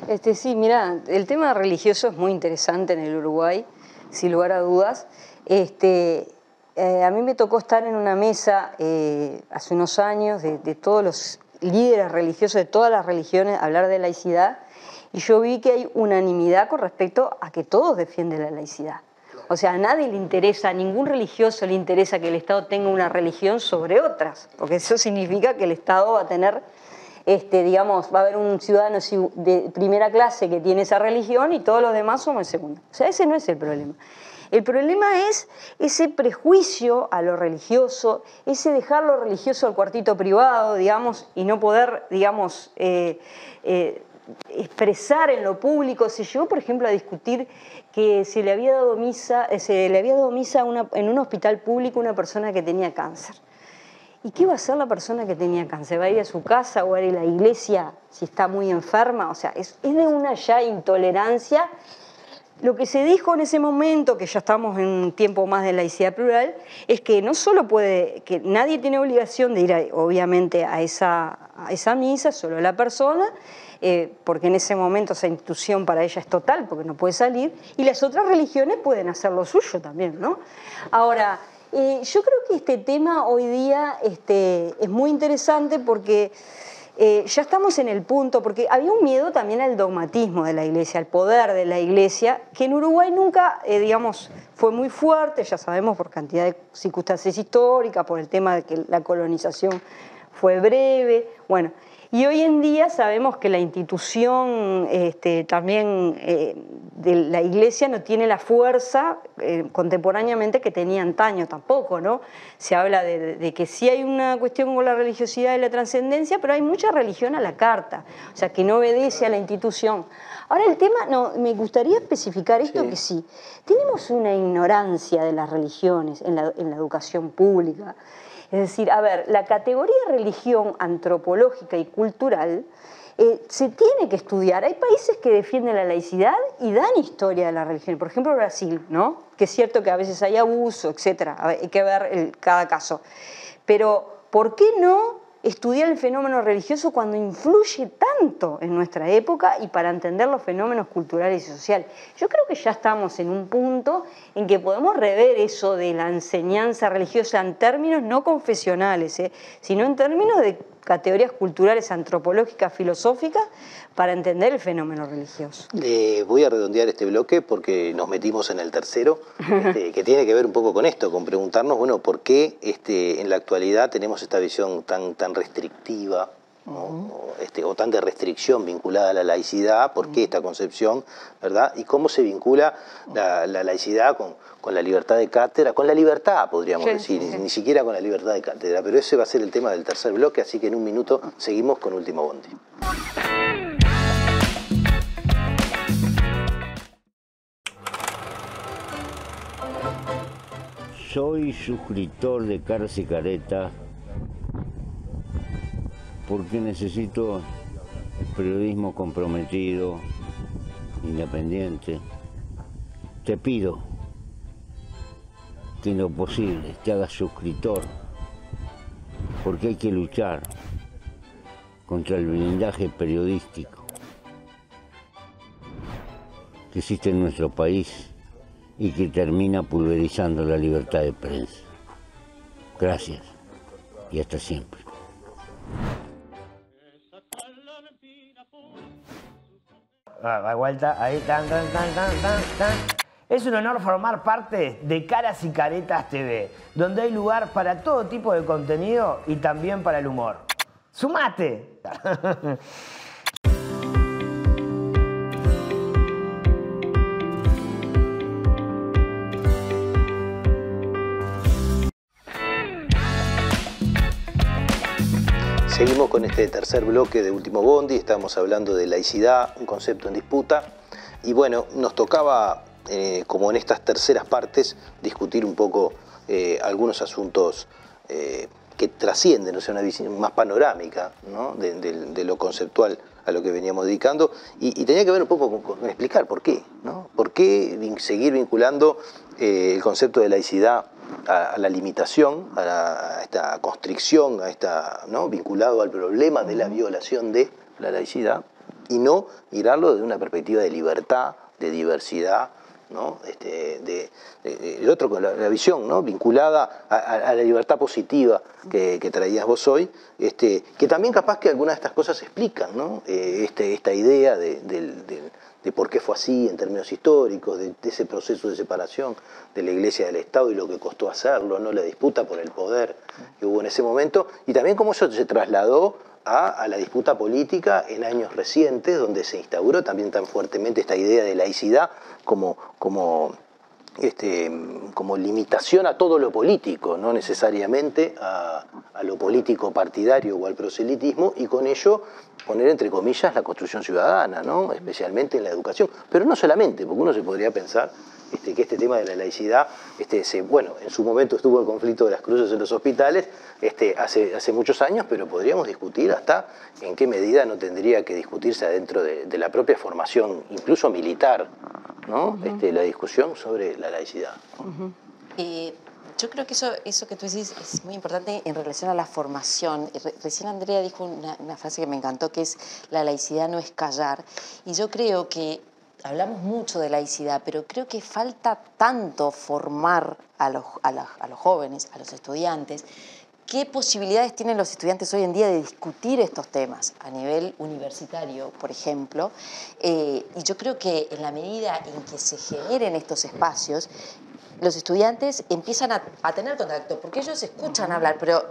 Este, sí, mira, el tema religioso es muy interesante en el Uruguay, sin lugar a dudas. Este, eh, a mí me tocó estar en una mesa eh, hace unos años de, todos los líderes religiosos de todas las religiones hablar de laicidad y yo vi que hay unanimidad con respecto a que todos defienden la laicidad. O sea, a nadie le interesa, a ningún religioso le interesa que el Estado tenga una religión sobre otras, porque eso significa que el Estado va a tener, este, digamos, va a haber un ciudadano de primera clase que tiene esa religión y todos los demás somos de segunda. O sea, ese no es el problema. El problema es ese prejuicio a lo religioso, ese dejar lo religioso al cuartito privado, digamos, y no poder, digamos, eh, eh, expresar en lo público. Se llegó, por ejemplo, a discutir que se le había dado misa, eh, se le había dado misa en un hospital público a una persona que tenía cáncer. ¿Y qué va a hacer la persona que tenía cáncer? ¿Va a ir a su casa o a ir a la iglesia si está muy enferma? O sea, es, es de una ya intolerancia lo que se dijo en ese momento, que ya estamos en un tiempo más de laicidad plural, es que no solo puede, que nadie tiene obligación de ir, obviamente, a esa, a esa misa, solo la persona, eh, porque en ese momento esa institución para ella es total, porque no puede salir, y las otras religiones pueden hacer lo suyo también, ¿no? Ahora, yo creo que este tema hoy día este, es muy interesante porque eh, ya estamos en el punto, porque había un miedo también al dogmatismo de la iglesia, al poder de la iglesia, que en Uruguay nunca, eh, digamos, fue muy fuerte, ya sabemos por cantidad de circunstancias históricas, por el tema de que la colonización fue breve, bueno, y hoy en día sabemos que la institución este, también eh, de la iglesia no tiene la fuerza eh, contemporáneamente que tenía antaño tampoco, ¿no? Se habla de, que sí hay una cuestión con la religiosidad y la trascendencia, pero hay mucha religión a la carta, o sea, que no obedece a la institución. Ahora el tema, no, me gustaría especificar esto que sí, tenemos una ignorancia de las religiones en la, en la educación pública. Es decir, a ver, la categoría religión antropológica y cultural eh, se tiene que estudiar. Hay países que defienden la laicidad y dan historia de la religión. Por ejemplo, Brasil, ¿no? Que es cierto que a veces hay abuso, etcétera. Hay que ver cada caso. Pero, ¿por qué no estudiar el fenómeno religioso cuando influye tanto en nuestra época y para entender los fenómenos culturales y sociales. Yo creo que ya estamos en un punto en que podemos rever eso de la enseñanza religiosa en términos no confesionales, ¿eh? sino en términos de categorías culturales, antropológicas, filosóficas, para entender el fenómeno religioso. voy a redondear este bloque porque nos metimos en el tercero, este, (laughs) que tiene que ver un poco con esto, con preguntarnos, bueno, ¿por qué este, en la actualidad tenemos esta visión tan, tan restrictiva o, este, o tanta restricción vinculada a la laicidad, ¿por qué esta concepción, verdad? Y cómo se vincula la, laicidad con, con, la libertad de cátedra, con la libertad, podríamos decir, Ni, siquiera con la libertad de cátedra, pero ese va a ser el tema del tercer bloque, así que en un minuto seguimos con Último Bondi. Soy suscriptor de Carlos y Careta porque necesito periodismo comprometido, independiente. Te pido lo posible te hagas suscriptor, porque hay que luchar contra el blindaje periodístico que existe en nuestro país y que termina pulverizando la libertad de prensa. Gracias y hasta siempre. Es un honor formar parte de Caras y Caretas TV, donde hay lugar para todo tipo de contenido y también para el humor. ¡Sumate! (laughs) Seguimos con este tercer bloque de Último Bondi, estamos hablando de laicidad, un concepto en disputa, y bueno, nos tocaba eh, como en estas terceras partes, discutir un poco eh, algunos asuntos eh, que trascienden, o sea, una visión más panorámica de, lo conceptual a lo que veníamos dedicando, y, tenía que ver un poco con, explicar por qué, ¿no? ¿Por qué seguir vinculando el concepto de laicidad a, la limitación, a, esta constricción, a esta, ¿no? vinculado al problema de la violación de la laicidad, y no mirarlo desde una perspectiva de libertad, de diversidad, ¿no? Este, de, el otro con la, visión ¿no? vinculada a, la libertad positiva que, traías vos hoy, este, que también capaz que algunas de estas cosas explican ¿no? Eh, este, esta idea de, de por qué fue así en términos históricos, de, ese proceso de separación de la Iglesia del Estado y lo que costó hacerlo, ¿no? la disputa por el poder que hubo en ese momento, y también cómo eso se trasladó a, la disputa política en años recientes, donde se instauró también tan fuertemente esta idea de laicidad como, como este, como limitación a todo lo político, no necesariamente a, lo político partidario o al proselitismo, y con ello poner entre comillas la construcción ciudadana, ¿no? especialmente en la educación, pero no solamente, porque uno se podría pensar este, que este tema de la laicidad, este, se, bueno, en su momento estuvo el conflicto de las cruces en los hospitales este, hace, hace muchos años, pero podríamos discutir hasta en qué medida no tendría que discutirse adentro de, la propia formación, incluso militar, ¿no? este, la discusión sobre la laicidad. Eh, yo creo que eso, eso que tú dices es muy importante en relación a la formación. recién Andrea dijo una, frase que me encantó, que es la laicidad no es callar. Y yo creo que hablamos mucho de laicidad, pero creo que falta tanto formar a los, jóvenes, a los estudiantes, ¿Qué posibilidades tienen los estudiantes hoy en día de discutir estos temas a nivel universitario, por ejemplo? Eh, y yo creo que en la medida en que se generen estos espacios, los estudiantes empiezan a, tener contacto, porque ellos escuchan hablar, pero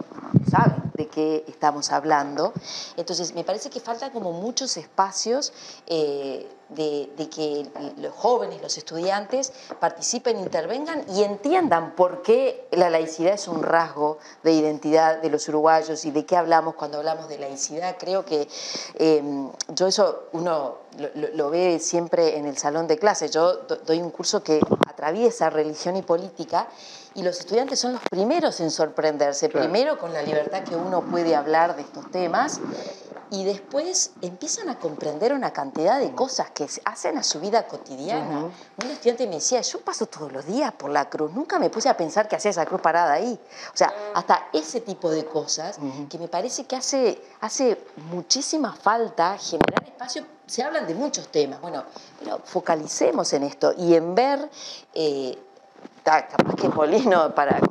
saben de qué estamos hablando. Entonces, me parece que faltan como muchos espacios eh, de, que los jóvenes, los estudiantes participen, intervengan y entiendan por qué la laicidad es un rasgo de identidad de los uruguayos y de qué hablamos cuando hablamos de laicidad. Creo que em, yo eso uno lo, ve siempre en el salón de clases. Yo doy un curso que atraviesa religión y política y los estudiantes son los primeros en sorprenderse, primero con la libertad que uno puede hablar de estos temas y después empiezan a comprender una cantidad de cosas que hacen a su vida cotidiana. Un estudiante me decía, yo paso todos los días por la cruz, nunca me puse a pensar que hacía esa cruz parada ahí. O sea, hasta ese tipo de cosas que me parece que hace, hace muchísima falta generar espacio. Se hablan de muchos temas, bueno, pero focalicemos en esto y en ver, eh, capaz que Molino, para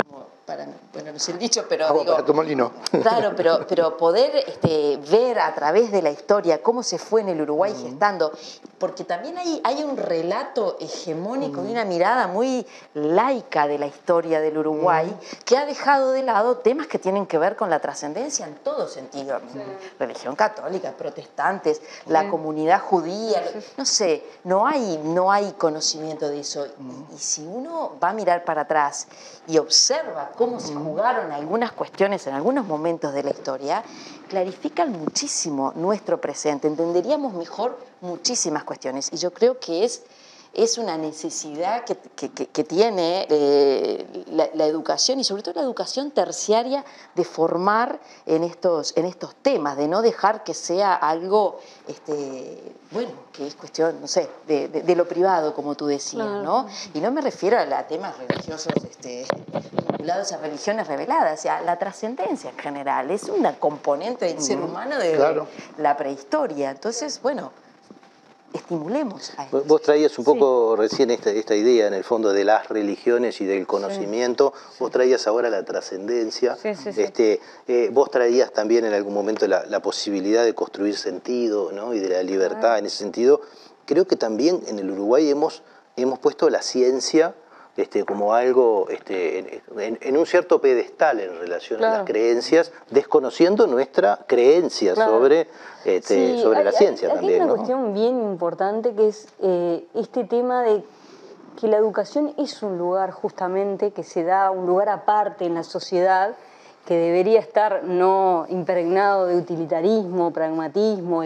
bueno, no sé el dicho, pero digo, para tu molino. Claro, pero, (laughs) pero poder este, ver a través de la historia cómo se fue en el Uruguay gestando, porque también hay, hay un relato hegemónico y una mirada muy laica de la historia del Uruguay que ha dejado de lado temas que tienen que ver con la trascendencia en todo sentido, religión católica, protestantes, la comunidad judía, no sé, no hay, no hay conocimiento de eso. y si uno va a mirar para atrás y observa cómo se jugaron algunas cuestiones en algunos momentos de la historia, clarifican muchísimo nuestro presente, entenderíamos mejor muchísimas cuestiones. Y yo creo que es es una necesidad que, tiene eh, la, educación y sobre todo la educación terciaria de formar en estos, en estos temas, de no dejar que sea algo, este, bueno, que es cuestión, no sé, de, lo privado, como tú decías, ¿no? Y no me refiero a, temas religiosos este, vinculados a religiones reveladas, o sea, la trascendencia en general, es una componente del ser humano de la prehistoria. Entonces, bueno, estimulemos a Vos traías un poco recién esta, esta, idea en el fondo de las religiones y del conocimiento, vos traías ahora la trascendencia, este, eh, vos traías también en algún momento la, posibilidad de construir sentido ¿no? y de la libertad en ese sentido. Creo que también en el Uruguay hemos, hemos puesto la ciencia este, como algo este, en, un cierto pedestal en relación a las creencias, desconociendo nuestra creencia sobre, este, sobre la ciencia también. Hay una cuestión bien importante que es eh, este tema de que la educación es un lugar justamente que se da, un lugar aparte en la sociedad que debería estar no impregnado de utilitarismo, pragmatismo,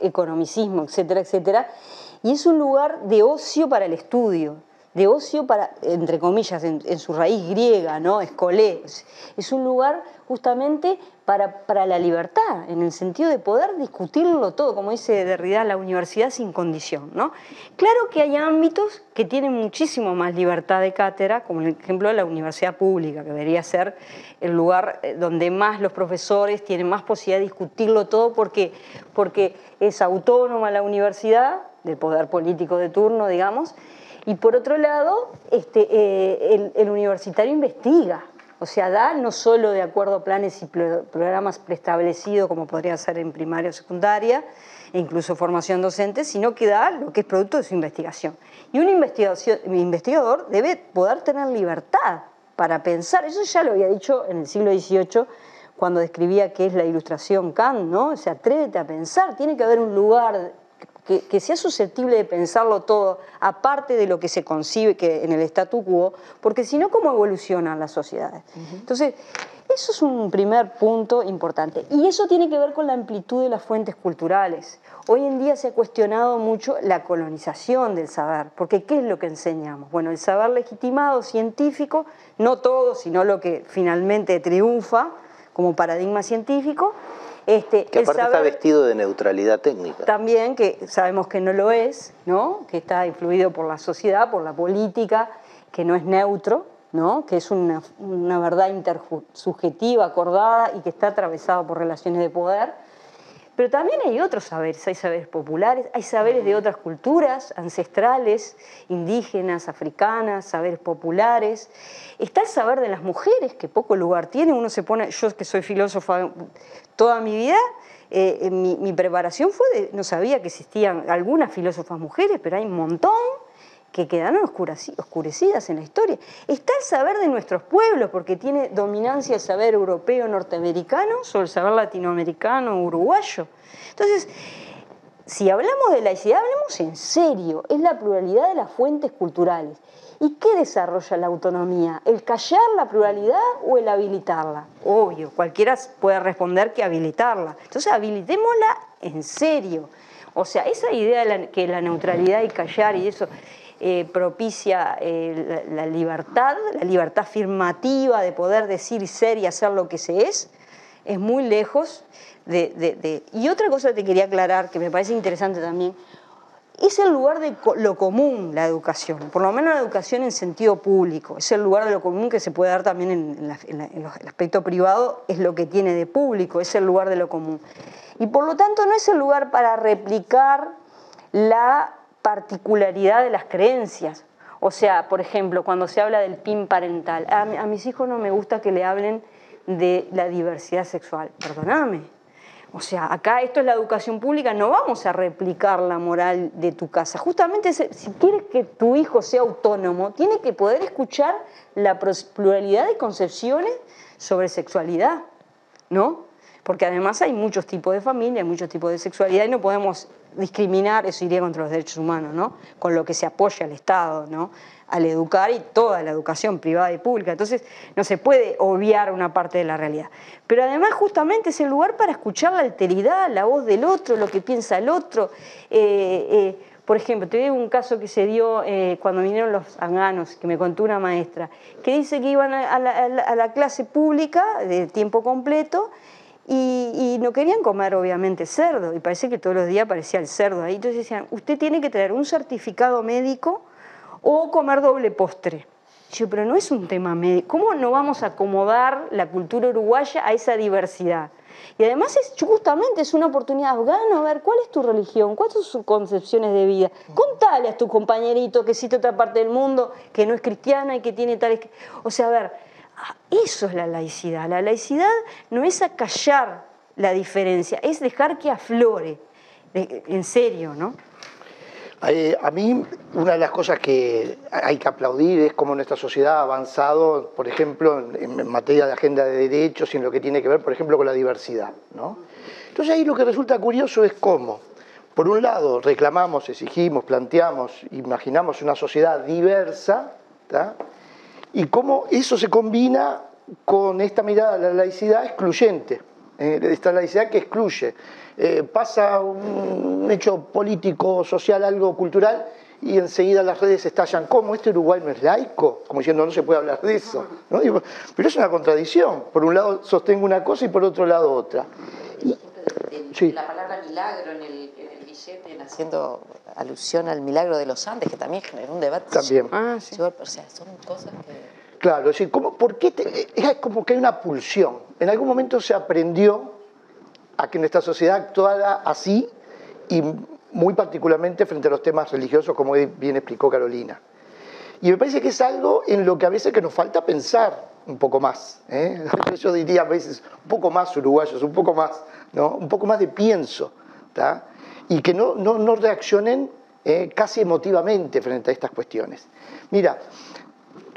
economicismo, etcétera, etcétera. Y es un lugar de ocio para el estudio, de ocio para, entre comillas, en, su raíz griega, ¿no? Escolé. Es un lugar justamente para, para, la libertad, en el sentido de poder discutirlo todo, como dice Derrida, la universidad sin condición, ¿no? Claro que hay ámbitos que tienen muchísimo más libertad de cátedra, como el ejemplo de la universidad pública, que debería ser el lugar eh, donde más los profesores tienen más posibilidad de discutirlo todo, porque, porque es autónoma la universidad, del poder político de turno, digamos, y por otro lado, este, eh, el, universitario investiga, o sea, da no solo de acuerdo a planes y programas preestablecidos, como podría ser en primaria o secundaria, e incluso formación docente, sino que da lo que es producto de su investigación. Y un, investigador debe poder tener libertad para pensar, eso ya lo había dicho en el siglo XVIII, cuando describía qué es la ilustración Kant, ¿no? O sea, atrévete a pensar, tiene que haber un lugar que, sea susceptible de pensarlo todo, aparte de lo que se concibe que en el statu quo, porque si no, ¿cómo evolucionan las sociedades? Entonces, eso es un primer punto importante. Y eso tiene que ver con la amplitud de las fuentes culturales. Hoy en día se ha cuestionado mucho la colonización del saber, porque ¿qué es lo que enseñamos? Bueno, el saber legitimado científico, no todo, sino lo que finalmente triunfa como paradigma científico, este, que aparte está vestido de neutralidad técnica. También, que sabemos que no lo es, ¿no? que está influido por la sociedad, por la política, que no es neutro, ¿no? que es una, una verdad intersubjetiva, acordada y que está atravesado por relaciones de poder pero también hay otros saberes, hay saberes populares, hay saberes de otras culturas ancestrales, indígenas, africanas, saberes populares. Está el saber de las mujeres, que poco lugar tiene. Uno se pone, yo que soy filósofa toda mi vida, eh, mi, mi, preparación fue de, no sabía que existían algunas filósofas mujeres, pero hay un montón que quedaron oscurecidas en la historia. Está el saber de nuestros pueblos, porque tiene dominancia el saber europeo norteamericano sobre el saber latinoamericano uruguayo. Entonces, si hablamos de laicidad, hablemos en serio, es la pluralidad de las fuentes culturales. ¿Y qué desarrolla la autonomía? ¿El callar la pluralidad o el habilitarla? Obvio, cualquiera puede responder que habilitarla. Entonces, habilitémosla en serio. O sea, esa idea de que la neutralidad y callar y eso eh, propicia eh, la, libertad, la libertad afirmativa de poder decir, ser y hacer lo que se es, es muy lejos de, Y otra cosa que te quería aclarar, que me parece interesante también, es el lugar de lo común la educación, por lo menos la educación en sentido público, es el lugar de lo común que se puede dar también en, el aspecto privado, es lo que tiene de público, es el lugar de lo común. Y por lo tanto no es el lugar para replicar la particularidad de las creencias. O sea, por ejemplo, cuando se habla del PIN parental, a, mis hijos no me gusta que le hablen de la diversidad sexual. Perdóname. O sea, acá esto es la educación pública, no vamos a replicar la moral de tu casa. Justamente si quieres que tu hijo sea autónomo, tiene que poder escuchar la pluralidad de concepciones sobre sexualidad, ¿no? Porque además hay muchos tipos de familia, hay muchos tipos de sexualidad y no podemos discriminar, eso iría contra los derechos humanos, ¿no? Con lo que se apoya al Estado, ¿no? Al educar y toda la educación privada y pública. Entonces, no se puede obviar una parte de la realidad. Pero además, justamente es el lugar para escuchar la alteridad, la voz del otro, lo que piensa el otro. Eh, eh, por ejemplo, te digo un caso que se dio eh, cuando vinieron los anganos, que me contó una maestra, que dice que iban a la clase pública de tiempo completo y, no querían comer, obviamente, cerdo. Y parece que todos los días aparecía el cerdo ahí. Entonces decían, usted tiene que traer un certificado médico o comer doble postre. Yo, pero no es un tema médico. ¿Cómo no vamos a acomodar la cultura uruguaya a esa diversidad? Y además es justamente es una oportunidad afgana, a ver, ¿cuál es tu religión? ¿Cuáles son sus concepciones de vida? Contale a tu compañerito que existe otra parte del mundo que no es cristiana y que tiene tales... O sea, a ver, eso es la laicidad. La laicidad no es acallar la diferencia, es dejar que aflore. En serio, ¿no? a mí una de las cosas que hay que aplaudir es cómo nuestra sociedad ha avanzado, por ejemplo, en, materia de agenda de derechos y en lo que tiene que ver, por ejemplo, con la diversidad. ¿no? Entonces ahí lo que resulta curioso es cómo, por un lado, reclamamos, exigimos, planteamos, imaginamos una sociedad diversa, y cómo eso se combina con esta mirada a la laicidad excluyente, eh, esta laicidad que excluye. Eh, pasa un hecho político, social, algo cultural, y enseguida las redes estallan, ¿cómo? ¿Este Uruguay no es laico? Como diciendo, no se puede hablar de eso. ¿no? pero es una contradicción. Por un lado sostengo una cosa y por otro lado otra. La palabra milagro en el, haciendo alusión al milagro de los Andes, que también generó un debate. También. Ah, sí. O sea, son cosas que... Claro, es decir, ¿por qué es como que hay una pulsión? En algún momento se aprendió a que nuestra sociedad actuara así y muy particularmente frente a los temas religiosos, como bien explicó Carolina. Y me parece que es algo en lo que a veces que nos falta pensar un poco más. ¿eh? (laughs) Yo diría a veces un poco más uruguayos, un poco más, ¿no? un poco más de pienso, y que no, no, reaccionen ¿eh? casi emotivamente frente a estas cuestiones. Mira,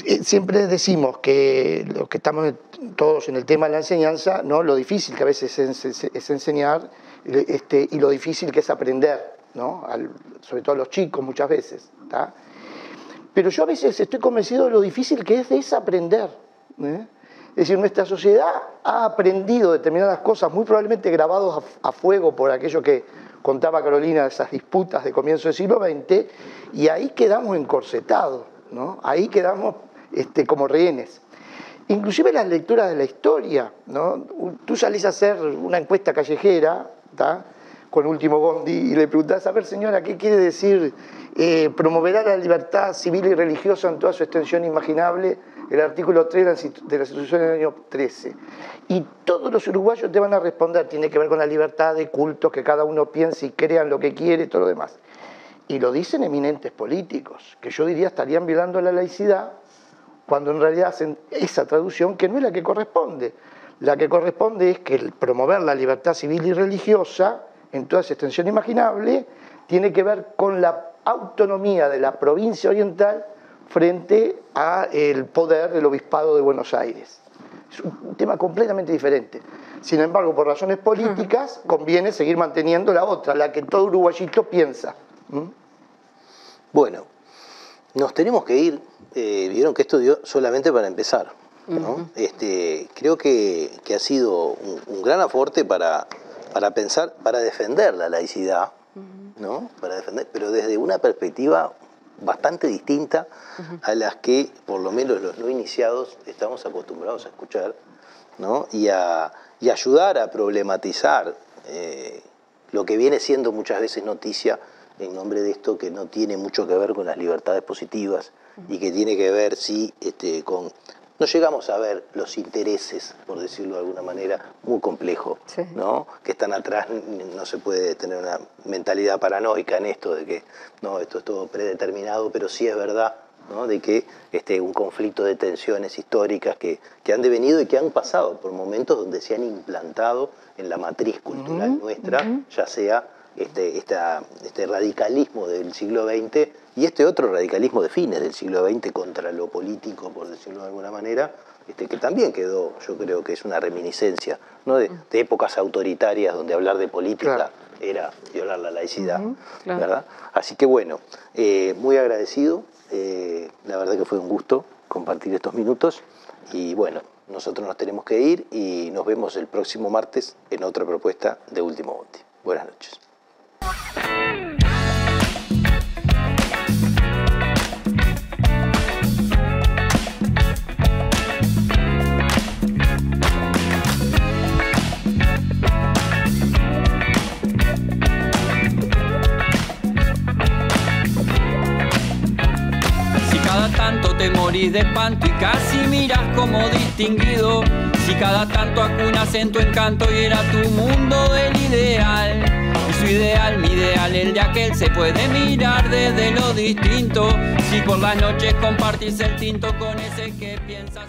eh, siempre decimos que los que estamos todos en el tema de la enseñanza, ¿no? lo difícil que a veces es, enseñar este, y lo difícil que es aprender sobre todo a los chicos muchas veces. Pero yo a veces estoy convencido de lo difícil que es desaprender. ¿eh? Es decir, nuestra sociedad ha aprendido determinadas cosas, muy probablemente grabados a, fuego por aquello que contaba Carolina, esas disputas de comienzo del siglo XX, y ahí quedamos encorsetados, ¿no? ahí quedamos este, como rehenes. Inclusive las lecturas de la historia, ¿no? tú salís a hacer una encuesta callejera, ¿tá? Con Último Bondi y le preguntás, a ver señora, ¿qué quiere decir eh, promoverá la libertad civil y religiosa en toda su extensión imaginable? El artículo 3 de la Constitución del año 13. Y todos los uruguayos te van a responder, tiene que ver con la libertad de cultos, que cada uno piense y crea en lo que quiere y todo lo demás. Y lo dicen eminentes políticos, que yo diría estarían violando la laicidad cuando en realidad hacen esa traducción que no es la que corresponde. La que corresponde es que promover la libertad civil y religiosa en toda esa extensión imaginable, tiene que ver con la autonomía de la provincia oriental frente al poder del obispado de Buenos Aires. Es un tema completamente diferente. Sin embargo, por razones políticas, conviene seguir manteniendo la otra, la que todo uruguayito piensa. Bueno, nos tenemos que ir. Eh, vieron que esto dio solamente para empezar. este, creo que, ha sido un gran aporte para para pensar, para defender la laicidad, ¿no? Para defender, pero desde una perspectiva bastante distinta a las que, por lo menos los no iniciados, estamos acostumbrados a escuchar, ¿no? Y a ayudar a problematizar eh, lo que viene siendo muchas veces noticia en nombre de esto que no tiene mucho que ver con las libertades positivas y que tiene que ver, sí, este, con no llegamos a ver los intereses, por decirlo de alguna manera, muy complejos, ¿no? Que están atrás, no se puede tener una mentalidad paranoica en esto de que no, esto es todo predeterminado, pero sí es verdad ¿no? de que este, un conflicto de tensiones históricas que, que, han devenido y que han pasado por momentos donde se han implantado en la matriz cultural nuestra, ya sea este, este radicalismo del siglo XX y este otro radicalismo de fines del siglo XX contra lo político, por decirlo de alguna manera, este, que también quedó, yo creo que es una reminiscencia ¿no? de, épocas autoritarias donde hablar de política era violar la laicidad. ¿verdad? Así que bueno, eh, muy agradecido, eh, la verdad que fue un gusto compartir estos minutos y bueno, nosotros nos tenemos que ir y nos vemos el próximo martes en otra propuesta de Último Bondi. Buenas noches. Te morís de espanto y casi miras como distinguido. Si cada tanto acunas en tu encanto y era tu mundo del ideal. Su ideal, mi ideal, el de aquel se puede mirar desde lo distinto. Si por las noches compartís el tinto con ese que piensa.